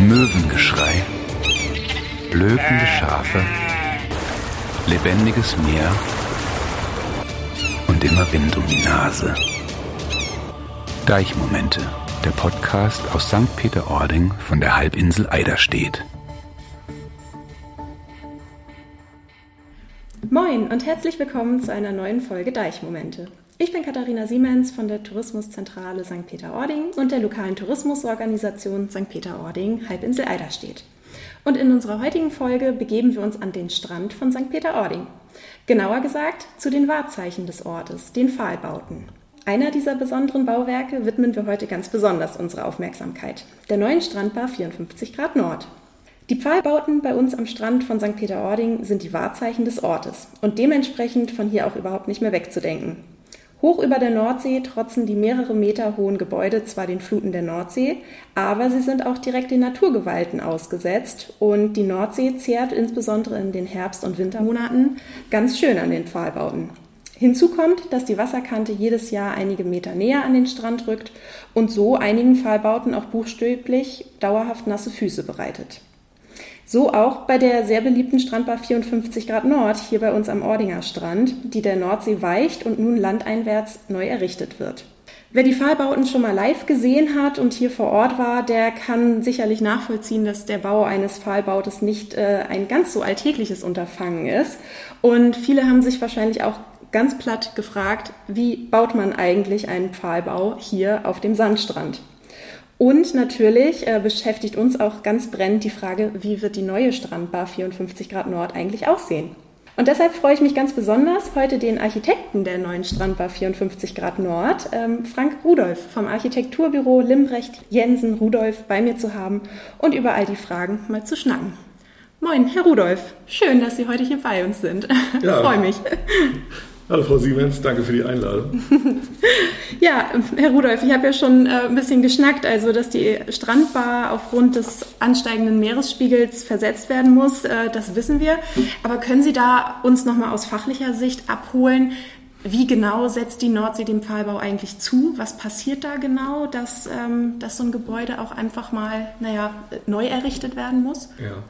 Möwengeschrei, blökende Schafe, lebendiges Meer und immer Wind um die Nase. Deichmomente, der Podcast aus St. Peter-Ording von der Halbinsel Eiderstedt. Moin und herzlich willkommen zu einer neuen Folge Deichmomente. Ich bin Katharina Siemens von der Tourismuszentrale St. Peter-Ording und der lokalen Tourismusorganisation St. Peter-Ording Halbinsel Eiderstedt. Und in unserer heutigen Folge begeben wir uns an den Strand von St. Peter-Ording. Genauer gesagt zu den Wahrzeichen des Ortes, den Pfahlbauten. Einer dieser besonderen Bauwerke widmen wir heute ganz besonders unsere Aufmerksamkeit, der neuen Strandbar 54 Grad Nord. Die Pfahlbauten bei uns am Strand von St. Peter-Ording sind die Wahrzeichen des Ortes und dementsprechend von hier auch überhaupt nicht mehr wegzudenken. Hoch über der Nordsee trotzen die mehrere Meter hohen Gebäude zwar den Fluten der Nordsee, aber sie sind auch direkt den Naturgewalten ausgesetzt und die Nordsee zehrt insbesondere in den Herbst- und Wintermonaten ganz schön an den Pfahlbauten. Hinzu kommt, dass die Wasserkante jedes Jahr einige Meter näher an den Strand rückt und so einigen Pfahlbauten auch buchstäblich dauerhaft nasse Füße bereitet. So auch bei der sehr beliebten Strandbar 54 Grad Nord hier bei uns am Ordinger Strand, die der Nordsee weicht und nun landeinwärts neu errichtet wird. Wer die Pfahlbauten schon mal live gesehen hat und hier vor Ort war, der kann sicherlich nachvollziehen, dass der Bau eines Pfahlbautes nicht äh, ein ganz so alltägliches Unterfangen ist. Und viele haben sich wahrscheinlich auch ganz platt gefragt, wie baut man eigentlich einen Pfahlbau hier auf dem Sandstrand? Und natürlich äh, beschäftigt uns auch ganz brennend die Frage, wie wird die neue Strandbar 54 Grad Nord eigentlich aussehen? Und deshalb freue ich mich ganz besonders, heute den Architekten der neuen Strandbar 54 Grad Nord, ähm, Frank Rudolf vom Architekturbüro Limbrecht Jensen Rudolf bei mir zu haben und über all die Fragen mal zu schnacken. Moin, Herr Rudolf. Schön, dass Sie heute hier bei uns sind. Ja. freue mich. Hallo Frau Siemens, danke für die Einladung. ja, Herr Rudolf, ich habe ja schon äh, ein bisschen geschnackt, also dass die Strandbar aufgrund des ansteigenden Meeresspiegels versetzt werden muss, äh, das wissen wir. Aber können Sie da uns nochmal aus fachlicher Sicht abholen, wie genau setzt die Nordsee dem Pfahlbau eigentlich zu? Was passiert da genau, dass, ähm, dass so ein Gebäude auch einfach mal naja, neu errichtet werden muss? Ja,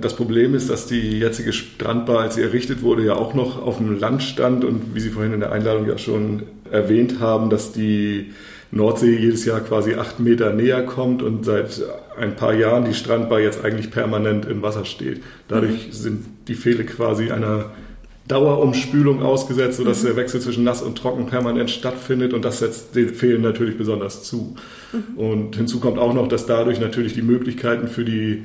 das Problem ist, dass die jetzige Strandbar, als sie errichtet wurde, ja auch noch auf dem Land stand und wie Sie vorhin in der Einladung ja schon erwähnt haben, dass die Nordsee jedes Jahr quasi acht Meter näher kommt und seit ein paar Jahren die Strandbar jetzt eigentlich permanent im Wasser steht. Dadurch mhm. sind die Fehler quasi einer Dauerumspülung ausgesetzt, sodass mhm. der Wechsel zwischen nass und trocken permanent stattfindet und das setzt den Fehlen natürlich besonders zu. Mhm. Und hinzu kommt auch noch, dass dadurch natürlich die Möglichkeiten für die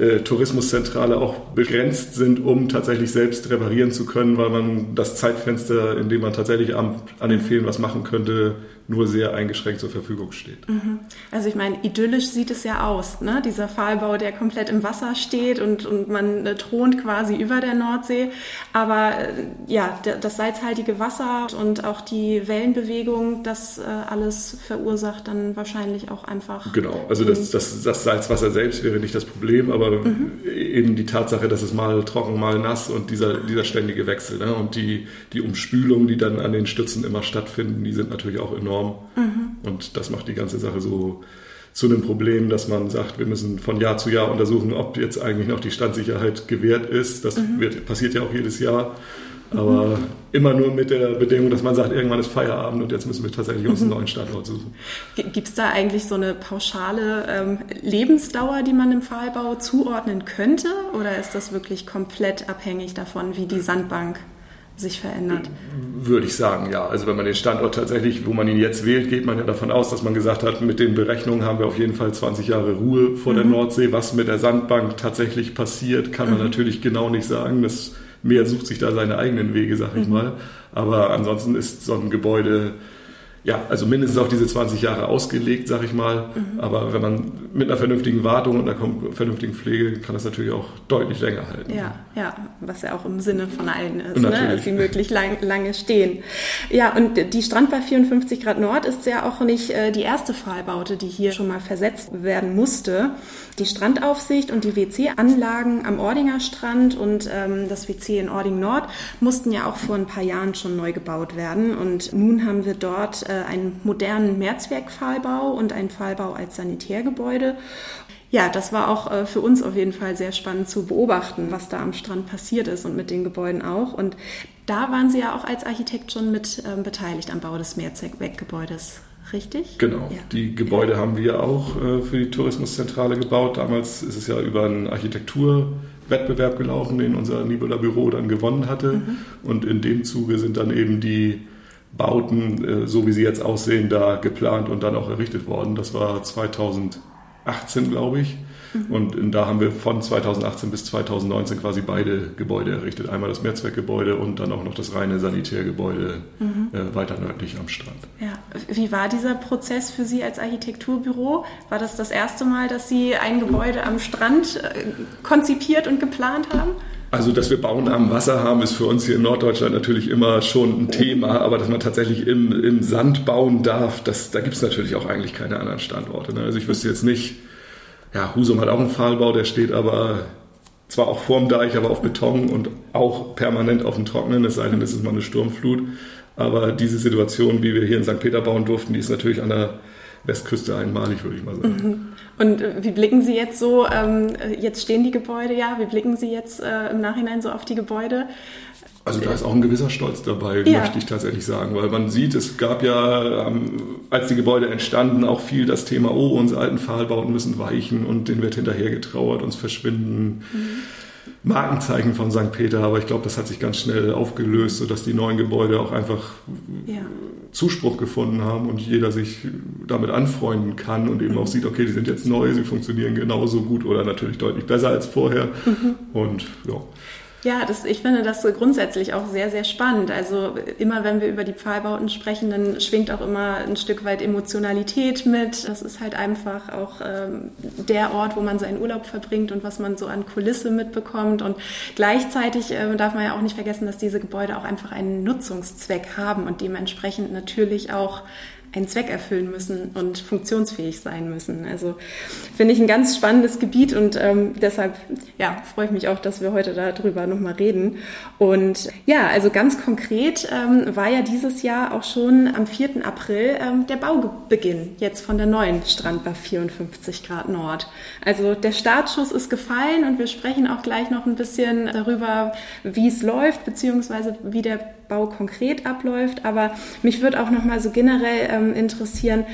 äh, Tourismuszentrale auch begrenzt sind, um tatsächlich selbst reparieren zu können, weil man das Zeitfenster, in dem man tatsächlich an, an den Fehlen was machen könnte, nur sehr eingeschränkt zur Verfügung steht. Mhm. Also ich meine, idyllisch sieht es ja aus, ne? dieser Pfahlbau, der komplett im Wasser steht und, und man äh, thront quasi über der Nordsee. Aber äh, ja, das salzhaltige Wasser und auch die Wellenbewegung, das äh, alles verursacht dann wahrscheinlich auch einfach. Genau, also das, das, das Salzwasser selbst wäre nicht das Problem, aber mhm. eben die Tatsache, dass es mal trocken, mal nass und dieser, dieser ständige Wechsel ne? und die, die Umspülung, die dann an den Stützen immer stattfinden, die sind natürlich auch enorm enorm. Mhm. Und das macht die ganze Sache so zu einem Problem, dass man sagt, wir müssen von Jahr zu Jahr untersuchen, ob jetzt eigentlich noch die Standsicherheit gewährt ist. Das mhm. wird, passiert ja auch jedes Jahr. Aber mhm. immer nur mit der Bedingung, dass man sagt, irgendwann ist Feierabend und jetzt müssen wir tatsächlich uns einen neuen Standort suchen. Gibt es da eigentlich so eine pauschale ähm, Lebensdauer, die man im Pfahlbau zuordnen könnte? Oder ist das wirklich komplett abhängig davon, wie die Sandbank sich verändert? Würde ich sagen, ja. Also wenn man den Standort tatsächlich, wo man ihn jetzt wählt, geht man ja davon aus, dass man gesagt hat, mit den Berechnungen haben wir auf jeden Fall 20 Jahre Ruhe vor mhm. der Nordsee. Was mit der Sandbank tatsächlich passiert, kann man mhm. natürlich genau nicht sagen. Das Meer sucht sich da seine eigenen Wege, sag ich mhm. mal. Aber ansonsten ist so ein Gebäude ja, also mindestens auf diese 20 Jahre ausgelegt, sag ich mal. Mhm. Aber wenn man mit einer vernünftigen Wartung und einer vernünftigen Pflege kann das natürlich auch deutlich länger halten. Ja, ja, was ja auch im Sinne von allen ist, ne? dass sie möglichst lang, lange stehen. Ja, und die Strandbar 54 Grad Nord ist ja auch nicht äh, die erste Pfahlbaute, die hier schon mal versetzt werden musste. Die Strandaufsicht und die WC-Anlagen am Ordinger Strand und ähm, das WC in Ording Nord mussten ja auch vor ein paar Jahren schon neu gebaut werden. Und nun haben wir dort äh, einen modernen Mehrzweckpfahlbau und einen Pfahlbau als Sanitärgebäude. Ja, das war auch äh, für uns auf jeden Fall sehr spannend zu beobachten, was da am Strand passiert ist und mit den Gebäuden auch. Und da waren Sie ja auch als Architekt schon mit ähm, beteiligt am Bau des Mehrzweckgebäudes. Richtig? Genau. Ja. Die Gebäude haben wir auch äh, für die Tourismuszentrale gebaut. Damals ist es ja über einen Architekturwettbewerb gelaufen, den unser Nibola Büro dann gewonnen hatte. Mhm. Und in dem Zuge sind dann eben die Bauten, äh, so wie sie jetzt aussehen, da geplant und dann auch errichtet worden. Das war 2018, glaube ich. Mhm. Und da haben wir von 2018 bis 2019 quasi beide Gebäude errichtet. Einmal das Mehrzweckgebäude und dann auch noch das reine Sanitärgebäude mhm. äh, weiter nördlich am Strand. Ja. Wie war dieser Prozess für Sie als Architekturbüro? War das das erste Mal, dass Sie ein Gebäude am Strand äh, konzipiert und geplant haben? Also, dass wir Bauen am Wasser haben, ist für uns hier in Norddeutschland natürlich immer schon ein Thema, aber dass man tatsächlich im, im Sand bauen darf, das, da gibt es natürlich auch eigentlich keine anderen Standorte. Ne? Also ich wüsste jetzt nicht, ja, Husum hat auch einen Pfahlbau, der steht aber zwar auch vorm Deich, aber auf Beton und auch permanent auf dem Trockenen, es sei denn, es ist mal eine Sturmflut. Aber diese Situation, wie wir hier in St. Peter bauen durften, die ist natürlich an der Westküste einmalig, würde ich mal sagen. Mhm. Und äh, wie blicken Sie jetzt so, ähm, jetzt stehen die Gebäude ja, wie blicken Sie jetzt äh, im Nachhinein so auf die Gebäude? Also da ist auch ein gewisser Stolz dabei, ja. möchte ich tatsächlich sagen, weil man sieht, es gab ja, ähm, als die Gebäude entstanden, auch viel das Thema, oh, unsere alten Pfahlbauten müssen weichen und denen wird hinterher getrauert, uns verschwinden. Mhm. Markenzeichen von St. Peter, aber ich glaube, das hat sich ganz schnell aufgelöst, sodass die neuen Gebäude auch einfach ja. Zuspruch gefunden haben und jeder sich damit anfreunden kann und eben mhm. auch sieht, okay, die sind jetzt neu, sie funktionieren genauso gut oder natürlich deutlich besser als vorher. Mhm. Und ja. Ja, das, ich finde das grundsätzlich auch sehr, sehr spannend. Also immer wenn wir über die Pfahlbauten sprechen, dann schwingt auch immer ein Stück weit Emotionalität mit. Das ist halt einfach auch ähm, der Ort, wo man seinen Urlaub verbringt und was man so an Kulisse mitbekommt. Und gleichzeitig äh, darf man ja auch nicht vergessen, dass diese Gebäude auch einfach einen Nutzungszweck haben und dementsprechend natürlich auch einen Zweck erfüllen müssen und funktionsfähig sein müssen. Also finde ich ein ganz spannendes Gebiet und ähm, deshalb ja, freue ich mich auch, dass wir heute darüber nochmal reden. Und ja, also ganz konkret ähm, war ja dieses Jahr auch schon am 4. April ähm, der Baubeginn jetzt von der neuen Strandbar 54 Grad Nord. Also der Startschuss ist gefallen und wir sprechen auch gleich noch ein bisschen darüber, wie es läuft, beziehungsweise wie der Bau konkret abläuft. Aber mich würde auch noch mal so generell ähm, interessieren,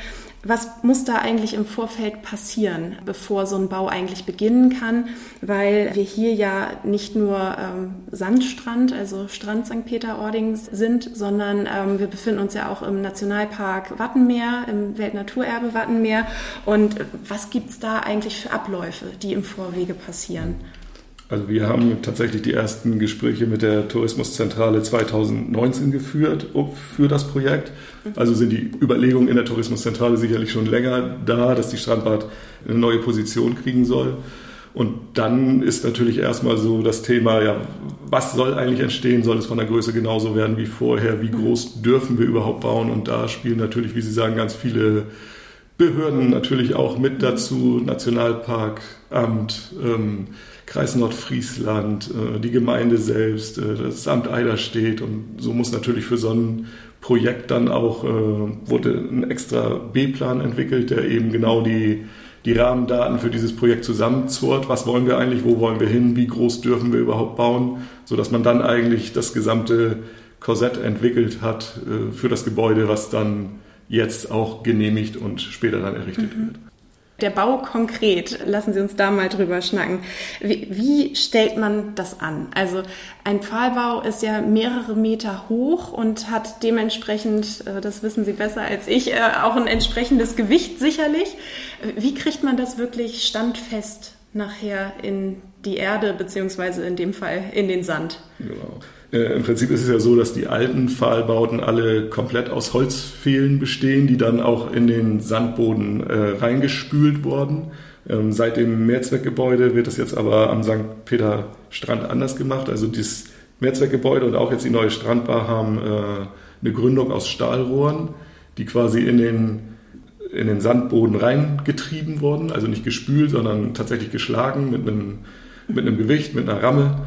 was muss da eigentlich im Vorfeld passieren, bevor so ein Bau eigentlich beginnen kann? Weil wir hier ja nicht nur ähm, Sandstrand, also Strand St. Peter-Ording sind, sondern ähm, wir befinden uns ja auch im Nationalpark Wattenmeer, im Weltnaturerbe Wattenmeer. Und was gibt es da eigentlich für Abläufe, die im Vorwege passieren? Also wir haben tatsächlich die ersten Gespräche mit der Tourismuszentrale 2019 geführt für das Projekt. Also sind die Überlegungen in der Tourismuszentrale sicherlich schon länger da, dass die Strandbad eine neue Position kriegen soll. Und dann ist natürlich erstmal so das Thema, ja, was soll eigentlich entstehen? Soll es von der Größe genauso werden wie vorher? Wie groß dürfen wir überhaupt bauen? Und da spielen natürlich, wie Sie sagen, ganz viele Behörden natürlich auch mit dazu, Nationalparkamt, ähm, Kreis Nordfriesland, äh, die Gemeinde selbst, äh, das Amt Eiderstedt und so muss natürlich für so ein Projekt dann auch, äh, wurde ein extra B-Plan entwickelt, der eben genau die, die Rahmendaten für dieses Projekt zusammenzurrt. Was wollen wir eigentlich, wo wollen wir hin, wie groß dürfen wir überhaupt bauen, sodass man dann eigentlich das gesamte Korsett entwickelt hat für das Gebäude, was dann jetzt auch genehmigt und später dann errichtet mhm. wird. Der Bau konkret, lassen Sie uns da mal drüber schnacken. Wie, wie, stellt man das an? Also ein Pfahlbau ist ja mehrere Meter hoch und hat dementsprechend, äh, das wissen Sie besser als ich, äh, auch ein entsprechendes Gewicht sicherlich. Wie kriegt man das wirklich standfest nachher in die Erde, beziehungsweise in dem Fall in den Sand? Genau. Äh, Im Prinzip ist es ja so, dass die alten Pfahlbauten alle komplett aus Holzpfählen bestehen, die dann auch in den Sandboden äh, reingespült wurden. Ähm, seit dem Mehrzweckgebäude wird das jetzt aber am St. Peter Strand anders gemacht. Also das Mehrzweckgebäude und auch jetzt die neue Strandbar haben äh, eine Gründung aus Stahlrohren, die quasi in den, in den Sandboden reingetrieben wurden. Also nicht gespült, sondern tatsächlich geschlagen mit einem, mit einem Gewicht, mit einer Ramme.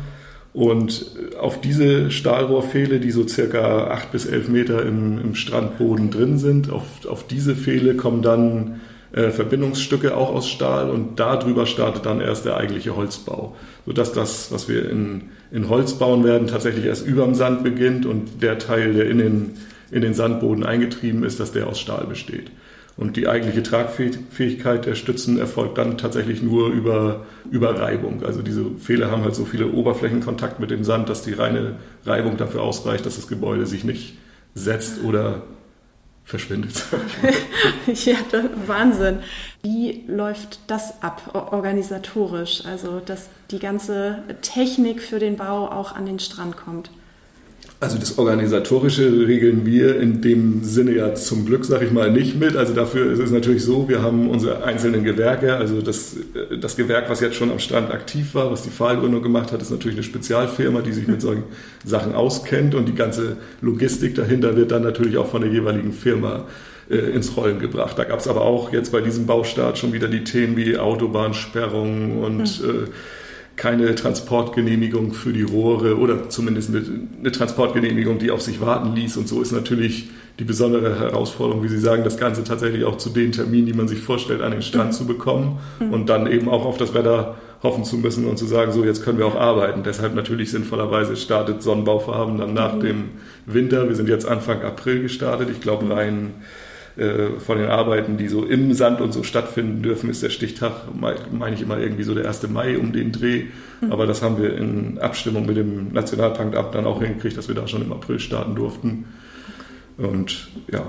Und auf diese Stahlrohrpfähle, die so circa acht bis elf Meter im, im Strandboden drin sind, auf, auf diese Pfähle kommen dann äh, Verbindungsstücke auch aus Stahl und darüber startet dann erst der eigentliche Holzbau. Sodass das, was wir in, in Holz bauen werden, tatsächlich erst über dem Sand beginnt und der Teil, der in den, in den Sandboden eingetrieben ist, dass der aus Stahl besteht. Und die eigentliche Tragfähigkeit der Stützen erfolgt dann tatsächlich nur über, über Reibung. Also diese Fehler haben halt so viele Oberflächenkontakt mit dem Sand, dass die reine Reibung dafür ausreicht, dass das Gebäude sich nicht setzt oder verschwindet. ja, Wahnsinn. Wie läuft das ab organisatorisch? Also, dass die ganze Technik für den Bau auch an den Strand kommt? Also das Organisatorische regeln wir in dem Sinne ja zum Glück, sage ich mal, nicht mit. Also dafür ist es natürlich so, wir haben unsere einzelnen Gewerke. Also das, das Gewerk, was jetzt schon am Strand aktiv war, was die Pfahlgründung gemacht hat, ist natürlich eine Spezialfirma, die sich mit solchen Sachen auskennt. Und die ganze Logistik dahinter wird dann natürlich auch von der jeweiligen Firma äh, ins Rollen gebracht. Da gab es aber auch jetzt bei diesem Baustart schon wieder die Themen wie Autobahnsperrungen und... Mhm. Äh, keine Transportgenehmigung für die Rohre oder zumindest eine, eine, Transportgenehmigung, die auf sich warten ließ. Und so ist natürlich die besondere Herausforderung, wie Sie sagen, das Ganze tatsächlich auch zu den Terminen, die man sich vorstellt, an den Strand mhm. zu bekommen mhm. und dann eben auch auf das Wetter hoffen zu müssen und zu sagen, so jetzt können wir auch arbeiten. Deshalb natürlich sinnvollerweise startet Sonnenbauvorhaben dann nach mhm. dem Winter. Wir sind jetzt Anfang April gestartet. Ich glaube rein äh, von den Arbeiten, die so im Sand und so stattfinden dürfen, ist der Stichtag, meine ich immer irgendwie so der 1. Mai um den Dreh. Mhm. Aber das haben wir in Abstimmung mit dem Nationalparkamt dann auch hingekriegt, dass wir da schon im April starten durften. Und ja.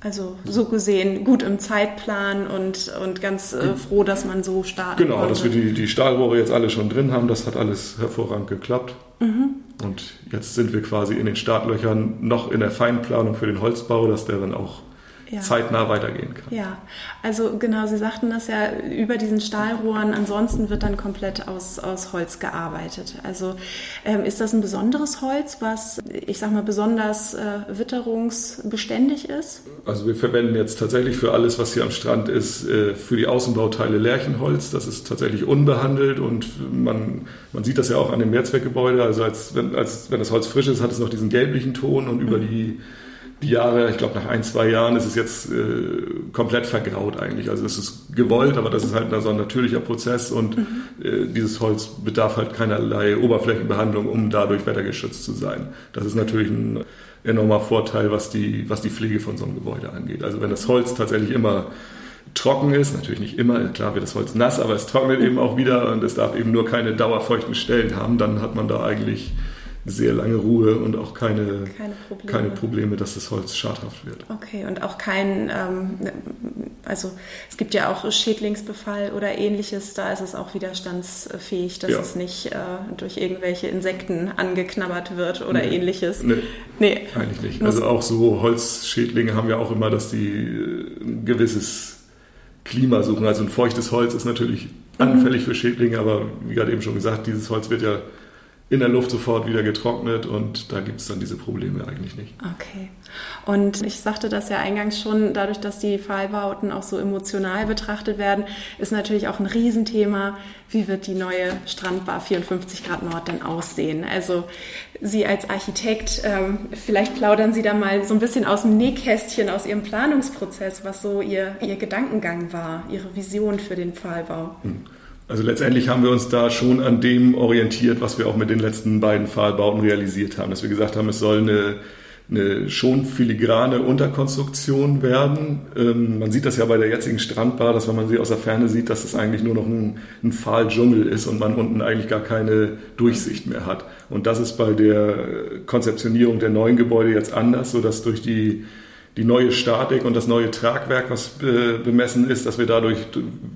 Also so gesehen gut im Zeitplan und, und ganz äh, froh, dass man so starten Genau, konnte. dass wir die, die Stahlrohre jetzt alle schon drin haben, das hat alles hervorragend geklappt. Mhm. Und jetzt sind wir quasi in den Startlöchern noch in der Feinplanung für den Holzbau, dass der dann auch ja. zeitnah weitergehen kann. Ja, also genau, Sie sagten das ja über diesen Stahlrohren. Ansonsten wird dann komplett aus, aus Holz gearbeitet. Also ähm, ist das ein besonderes Holz, was, ich sag mal, besonders äh, witterungsbeständig ist? Also wir verwenden jetzt tatsächlich für alles, was hier am Strand ist, äh, für die Außenbauteile Lärchenholz. Das ist tatsächlich unbehandelt und man, man sieht das ja auch an dem Mehrzweckgebäude. Also als wenn, als wenn das Holz frisch ist, hat es noch diesen gelblichen Ton und über mhm. die die Jahre, ich glaube nach ein, zwei Jahren ist es jetzt äh, komplett vergraut eigentlich. Also es ist gewollt, aber das ist halt so ein natürlicher Prozess und mhm. äh, dieses Holz bedarf halt keinerlei Oberflächenbehandlung, um dadurch wettergeschützt zu sein. Das ist natürlich ein enormer Vorteil, was die, was die Pflege von so einem Gebäude angeht. Also wenn das Holz tatsächlich immer trocken ist, natürlich nicht immer, klar wird das Holz nass, aber es trocknet eben auch wieder und es darf eben nur keine dauerfeuchten Stellen haben, dann hat man da eigentlich sehr lange Ruhe und auch keine, keine, Probleme. keine Probleme, dass das Holz schadhaft wird. Okay, und auch kein, ähm, also es gibt ja auch Schädlingsbefall oder ähnliches, da ist es auch widerstandsfähig, dass ja. es nicht äh, durch irgendwelche Insekten angeknabbert wird oder nee. ähnliches. Nee, nee. eigentlich nicht. Also auch so Holzschädlinge haben ja auch immer, dass die äh, ein gewisses Klima suchen. Also ein feuchtes Holz ist natürlich mhm. anfällig mhm. für Schädlinge, aber wie gerade eben schon gesagt, dieses Holz wird ja in der Luft sofort wieder getrocknet und da gibt es dann diese Probleme eigentlich nicht. Okay. Und ich sagte das ja eingangs schon, dadurch, dass die Fallbauten auch so emotional betrachtet werden, ist natürlich auch ein Riesenthema, wie wird die neue Strandbar 54 Grad Nord dann aussehen? Also Sie als Architekt, ähm, vielleicht plaudern Sie da mal so ein bisschen aus dem Nähkästchen, aus Ihrem Planungsprozess, was so Ihr, Ihr Gedankengang war, Ihre Vision für den Pfahlbau. Hm. Also letztendlich haben wir uns da schon an dem orientiert, was wir auch mit den letzten beiden Pfahlbauten realisiert haben. Dass wir gesagt haben, es soll eine, eine schon filigrane Unterkonstruktion werden. Ähm, man sieht das ja bei der jetzigen Strandbar, dass wenn man sie aus der Ferne sieht, dass es eigentlich nur noch ein, ein Pfahldschungel ist und man unten eigentlich gar keine Durchsicht mehr hat. Und das ist bei der Konzeptionierung der neuen Gebäude jetzt anders, sodass durch die die neue Statik und das neue Tragwerk, was bemessen ist, dass wir dadurch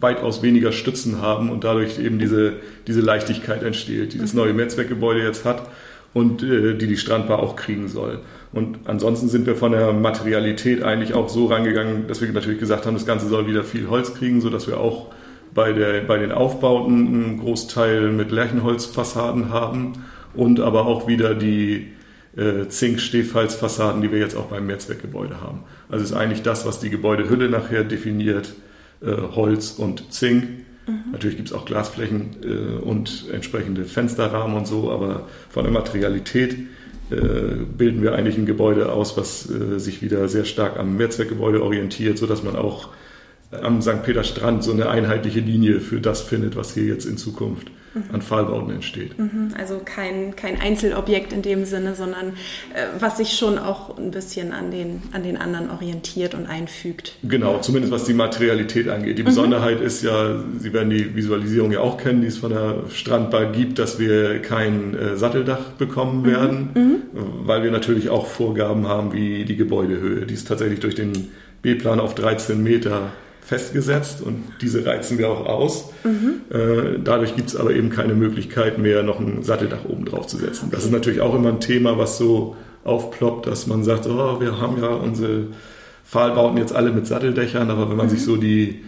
weitaus weniger Stützen haben und dadurch eben diese, diese Leichtigkeit entsteht, die das neue Mehrzweckgebäude jetzt hat und äh, die die Strandbar auch kriegen soll. Und ansonsten sind wir von der Materialität eigentlich auch so rangegangen, dass wir natürlich gesagt haben, das Ganze soll wieder viel Holz kriegen, sodass wir auch bei, der, bei den Aufbauten einen Großteil mit Lärchenholzfassaden haben und aber auch wieder die äh, Zink-Stehfalzfassaden, die wir jetzt auch beim Mehrzweckgebäude haben. Also ist eigentlich das, was die Gebäudehülle nachher definiert, äh, Holz und Zink. Mhm. Natürlich gibt es auch Glasflächen äh, und entsprechende Fensterrahmen und so, aber von der Materialität äh, bilden wir eigentlich ein Gebäude aus, was äh, sich wieder sehr stark am Mehrzweckgebäude orientiert, sodass man auch am St. Peter Strand so eine einheitliche Linie für das findet, was hier jetzt in Zukunft an Pfahlbauten entsteht. Mhm, also kein, kein Einzelobjekt in dem Sinne, sondern äh, was sich schon auch ein bisschen an den, an den anderen orientiert und einfügt. Genau, zumindest was die Materialität angeht. Die Besonderheit mhm. ist ja, Sie werden die Visualisierung ja auch kennen, die es von der Strandbar gibt, dass wir kein äh, Satteldach bekommen mhm. werden, mhm. weil wir natürlich auch Vorgaben haben wie die Gebäudehöhe. Die ist tatsächlich durch den B-Plan auf 13 Meter festgesetzt und diese reizen wir auch aus. Mhm. Dadurch gibt es aber eben keine Möglichkeit mehr, noch ein Satteldach oben drauf zu setzen. Das ist natürlich auch immer ein Thema, was so aufploppt, dass man sagt, oh, wir haben ja unsere Pfahlbauten jetzt alle mit Satteldächern, aber wenn man mhm. sich so die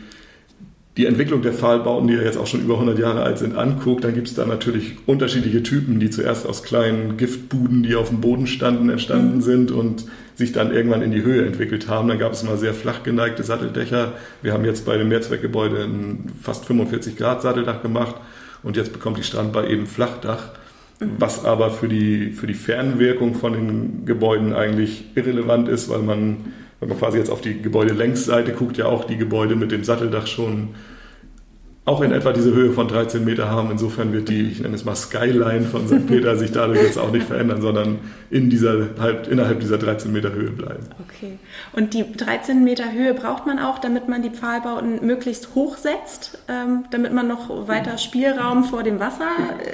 die Entwicklung der Pfahlbauten, die ja jetzt auch schon über 100 Jahre alt sind, anguckt, dann gibt es da natürlich unterschiedliche Typen, die zuerst aus kleinen Giftbuden, die auf dem Boden standen, entstanden mhm. sind und sich dann irgendwann in die Höhe entwickelt haben. Dann gab es mal sehr flach geneigte Satteldächer. Wir haben jetzt bei dem Mehrzweckgebäude ein fast 45 Grad Satteldach gemacht und jetzt bekommt die Strandbar eben Flachdach, mhm. was aber für die, für die Fernwirkung von den Gebäuden eigentlich irrelevant ist, weil man wenn man quasi jetzt auf die Gebäudelängsseite guckt, ja auch die Gebäude mit dem Satteldach schon auch in etwa diese Höhe von 13 Meter haben. Insofern wird die, ich nenne es mal Skyline von St. Peter sich dadurch jetzt auch nicht verändern, sondern in dieser, innerhalb dieser 13 Meter Höhe bleiben. Okay. Und die 13 Meter Höhe braucht man auch, damit man die Pfahlbauten möglichst hoch setzt, ähm, damit man noch weiter Spielraum vor dem Wasser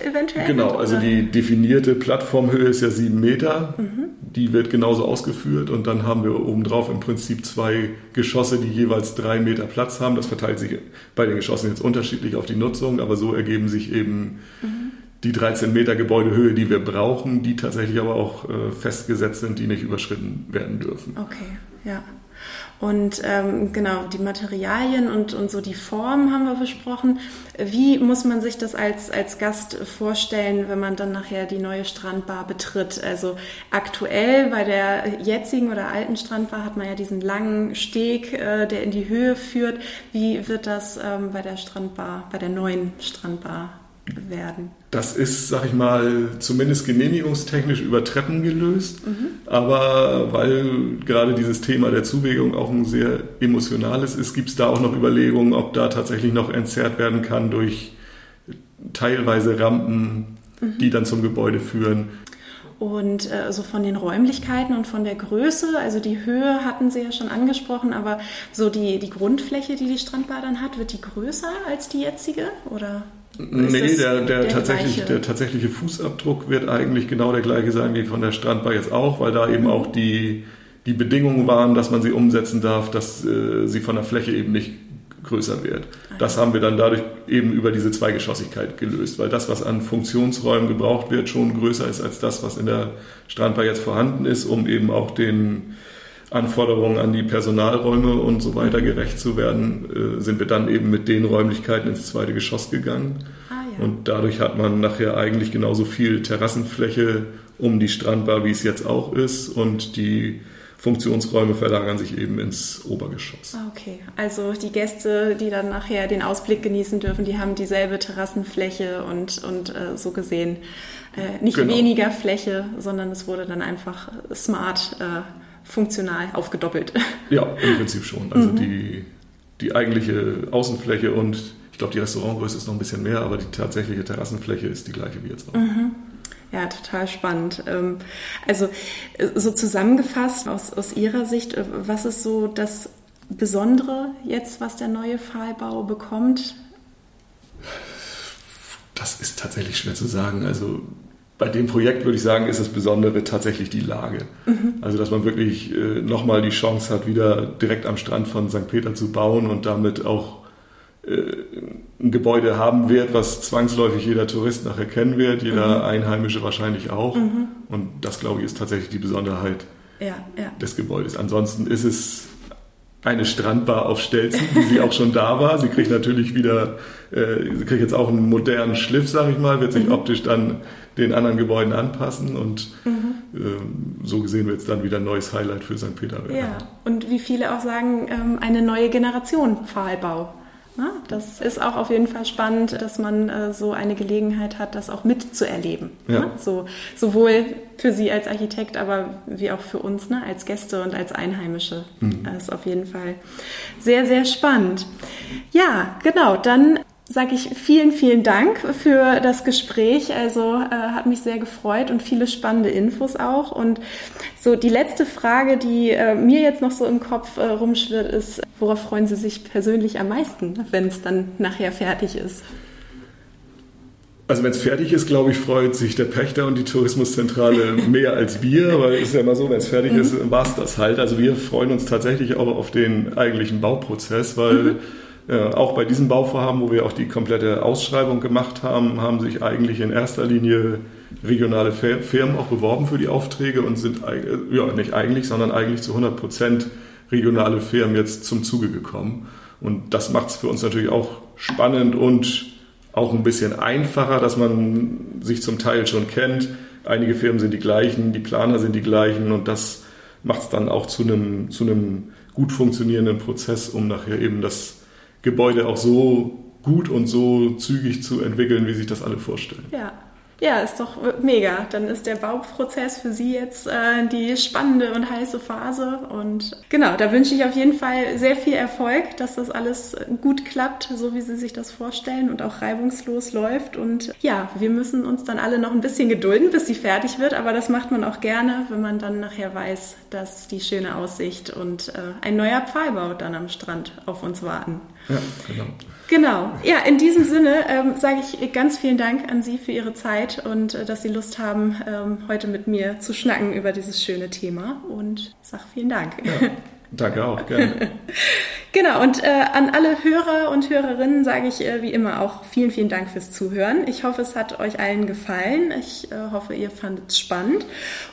eventuell Genau, hat, also die definierte Plattformhöhe ist ja 7 Meter. Mhm. Die wird genauso ausgeführt und dann haben wir obendrauf im Prinzip zwei Geschosse, die jeweils drei Meter Platz haben. Das verteilt sich bei den Geschossen jetzt unter unterschiedlich auf die Nutzung, aber so ergeben sich eben mhm. die 13 Meter Gebäudehöhe, die wir brauchen, die tatsächlich aber auch äh, festgesetzt sind, die nicht überschritten werden dürfen. Okay, ja. Und ähm, genau, die Materialien und, und so die Form haben wir besprochen. Wie muss man sich das als, als Gast vorstellen, wenn man dann nachher die neue Strandbar betritt? Also aktuell bei der jetzigen oder alten Strandbar hat man ja diesen langen Steg, äh, der in die Höhe führt. Wie wird das ähm, bei der Strandbar, bei der neuen Strandbar werden? Das ist, sag ich mal, zumindest genehmigungstechnisch über Treppen gelöst. Mhm. Aber weil gerade dieses Thema der Zuwägung auch ein sehr emotionales ist, gibt es da auch noch Überlegungen, ob da tatsächlich noch entzerrt werden kann durch teilweise Rampen, mhm. die dann zum Gebäude führen. Und äh, so von den Räumlichkeiten und von der Größe, also die Höhe hatten Sie ja schon angesprochen, aber so die, die Grundfläche, die die Strandbar dann hat, wird die größer als die jetzige? Oder? Nee, der, der, der, tatsächlich, der tatsächliche Fußabdruck wird eigentlich genau der gleiche sein wie von der Strandbar jetzt auch, weil da eben mhm. auch die, die Bedingungen waren, dass man sie umsetzen darf, dass äh, sie von der Fläche eben nicht größer wird. Ah, das haben wir dann dadurch eben über diese Zweigeschossigkeit gelöst, weil das, was an Funktionsräumen gebraucht wird, schon größer ist als das, was in der Strandbar jetzt vorhanden ist, um eben auch den Anforderungen an die Personalräume und so weiter gerecht zu werden, äh, sind wir dann eben mit den Räumlichkeiten ins zweite Geschoss gegangen. Ah, ja. Und dadurch hat man nachher eigentlich genauso viel Terrassenfläche um die Strandbar, wie es jetzt auch ist. Und die Funktionsräume verlagern sich eben ins Obergeschoss. Ah, okay, also die Gäste, die dann nachher den Ausblick genießen dürfen, die haben dieselbe Terrassenfläche und, und äh, so gesehen äh, nicht genau. weniger Fläche, sondern es wurde dann einfach smart äh, funktional aufgedoppelt. Ja, im Prinzip schon. Also mhm. die, die eigentliche Außenfläche und ich glaube, die Restaurantgröße ist noch ein bisschen mehr, aber die tatsächliche Terrassenfläche ist die gleiche wie jetzt auch. Mhm. Ja, total spannend. Ähm, also so zusammengefasst aus, aus Ihrer Sicht, äh, was ist so das Besondere jetzt, was der neue Pfahlbau bekommt? Das ist tatsächlich schwer zu sagen. Also bei dem Projekt würde ich sagen, ist das Besondere tatsächlich die Lage. Mhm. Also, dass man wirklich äh, nochmal die Chance hat, wieder direkt am Strand von St. Peter zu bauen und damit auch äh, ein Gebäude haben wird, was zwangsläufig jeder Tourist nachher kennen wird, jeder mhm. Einheimische wahrscheinlich auch. Mhm. Und das, glaube ich, ist tatsächlich die Besonderheit ja, ja. des Gebäudes. Ansonsten ist es eine Strandbar auf Stelzen, wie sie auch schon da war. Sie kriegt natürlich wieder, äh, sie kriegt jetzt auch einen modernen Schliff, sage ich mal, wird sich mhm. optisch dann den anderen Gebäuden anpassen und mhm. ähm, so gesehen wird es dann wieder ein neues Highlight für St. Peter werden. Ja, und wie viele auch sagen, ähm, eine neue Generation Pfahlbau. Ne? Das ist auch auf jeden Fall spannend, dass man äh, so eine Gelegenheit hat, das auch mitzuerleben. Ja. Ne? So, sowohl für Sie als Architekt, aber wie auch für uns ne? als Gäste und als Einheimische. Mhm. Das ist auf jeden Fall sehr, sehr spannend. Ja, genau. Dann sage ich vielen, vielen Dank für das Gespräch. Also äh, hat mich sehr gefreut und viele spannende Infos auch. Und so die letzte Frage, die äh, mir jetzt noch so im Kopf äh, rumschwirrt, ist, worauf freuen Sie sich persönlich am meisten, wenn es dann nachher fertig ist? Also wenn es fertig ist, glaube ich, freut sich der Pächter und die Tourismuszentrale mehr als wir, weil es ist ja immer so, wenn es fertig mhm. ist, war es das halt. Also wir freuen uns tatsächlich auch auf den eigentlichen Bauprozess, weil mhm äh, auch bei diesem Bauvorhaben, wo wir auch die komplette Ausschreibung gemacht haben, haben sich eigentlich in erster Linie regionale Firmen auch beworben für die Aufträge und sind äh, ja nicht eigentlich, sondern eigentlich zu 100 Prozent regionale Firmen jetzt zum Zuge gekommen. Und das macht es für uns natürlich auch spannend und auch ein bisschen einfacher, dass man sich zum Teil schon kennt. Einige Firmen sind die gleichen, die Planer sind die gleichen und das macht es dann auch zu einem, zu einem gut funktionierenden Prozess, um nachher eben das Gebäude auch so gut und so zügig zu entwickeln, wie sich das alle vorstellen. Ja, ja, ist doch mega. Dann ist der Bauprozess für Sie jetzt äh, die spannende und heiße Phase. Und genau, da wünsche ich auf jeden Fall sehr viel Erfolg, dass das alles gut klappt, so wie Sie sich das vorstellen und auch reibungslos läuft. Und ja, wir müssen uns dann alle noch ein bisschen gedulden, bis sie fertig wird. Aber das macht man auch gerne, wenn man dann nachher weiß, dass die schöne Aussicht und äh, ein neuer Pfahlbau dann am Strand auf uns warten. Ja, genau. Genau. Ja, in diesem Sinne ähm, sage ich ganz vielen Dank an Sie für Ihre Zeit und äh, dass Sie Lust haben, ähm, heute mit mir zu schnacken über dieses schöne Thema. Und sage vielen Dank. Ja, danke auch, gerne. Genau, und äh, an alle Hörer und Hörerinnen sage ich äh, wie immer auch vielen, vielen Dank fürs Zuhören. Ich hoffe, es hat euch allen gefallen. Ich äh, hoffe, ihr fandet es spannend.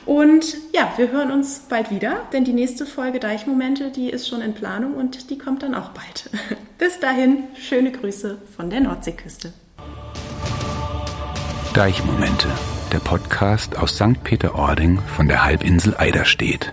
Und ja, wir hören uns bald wieder, denn die nächste Folge Deichmomente, die ist schon in Planung und die kommt dann auch bald. Bis dahin, schöne Grüße von der Nordseeküste. Deichmomente, der Podcast aus St. Peter-Ording von der Halbinsel Eiderstedt.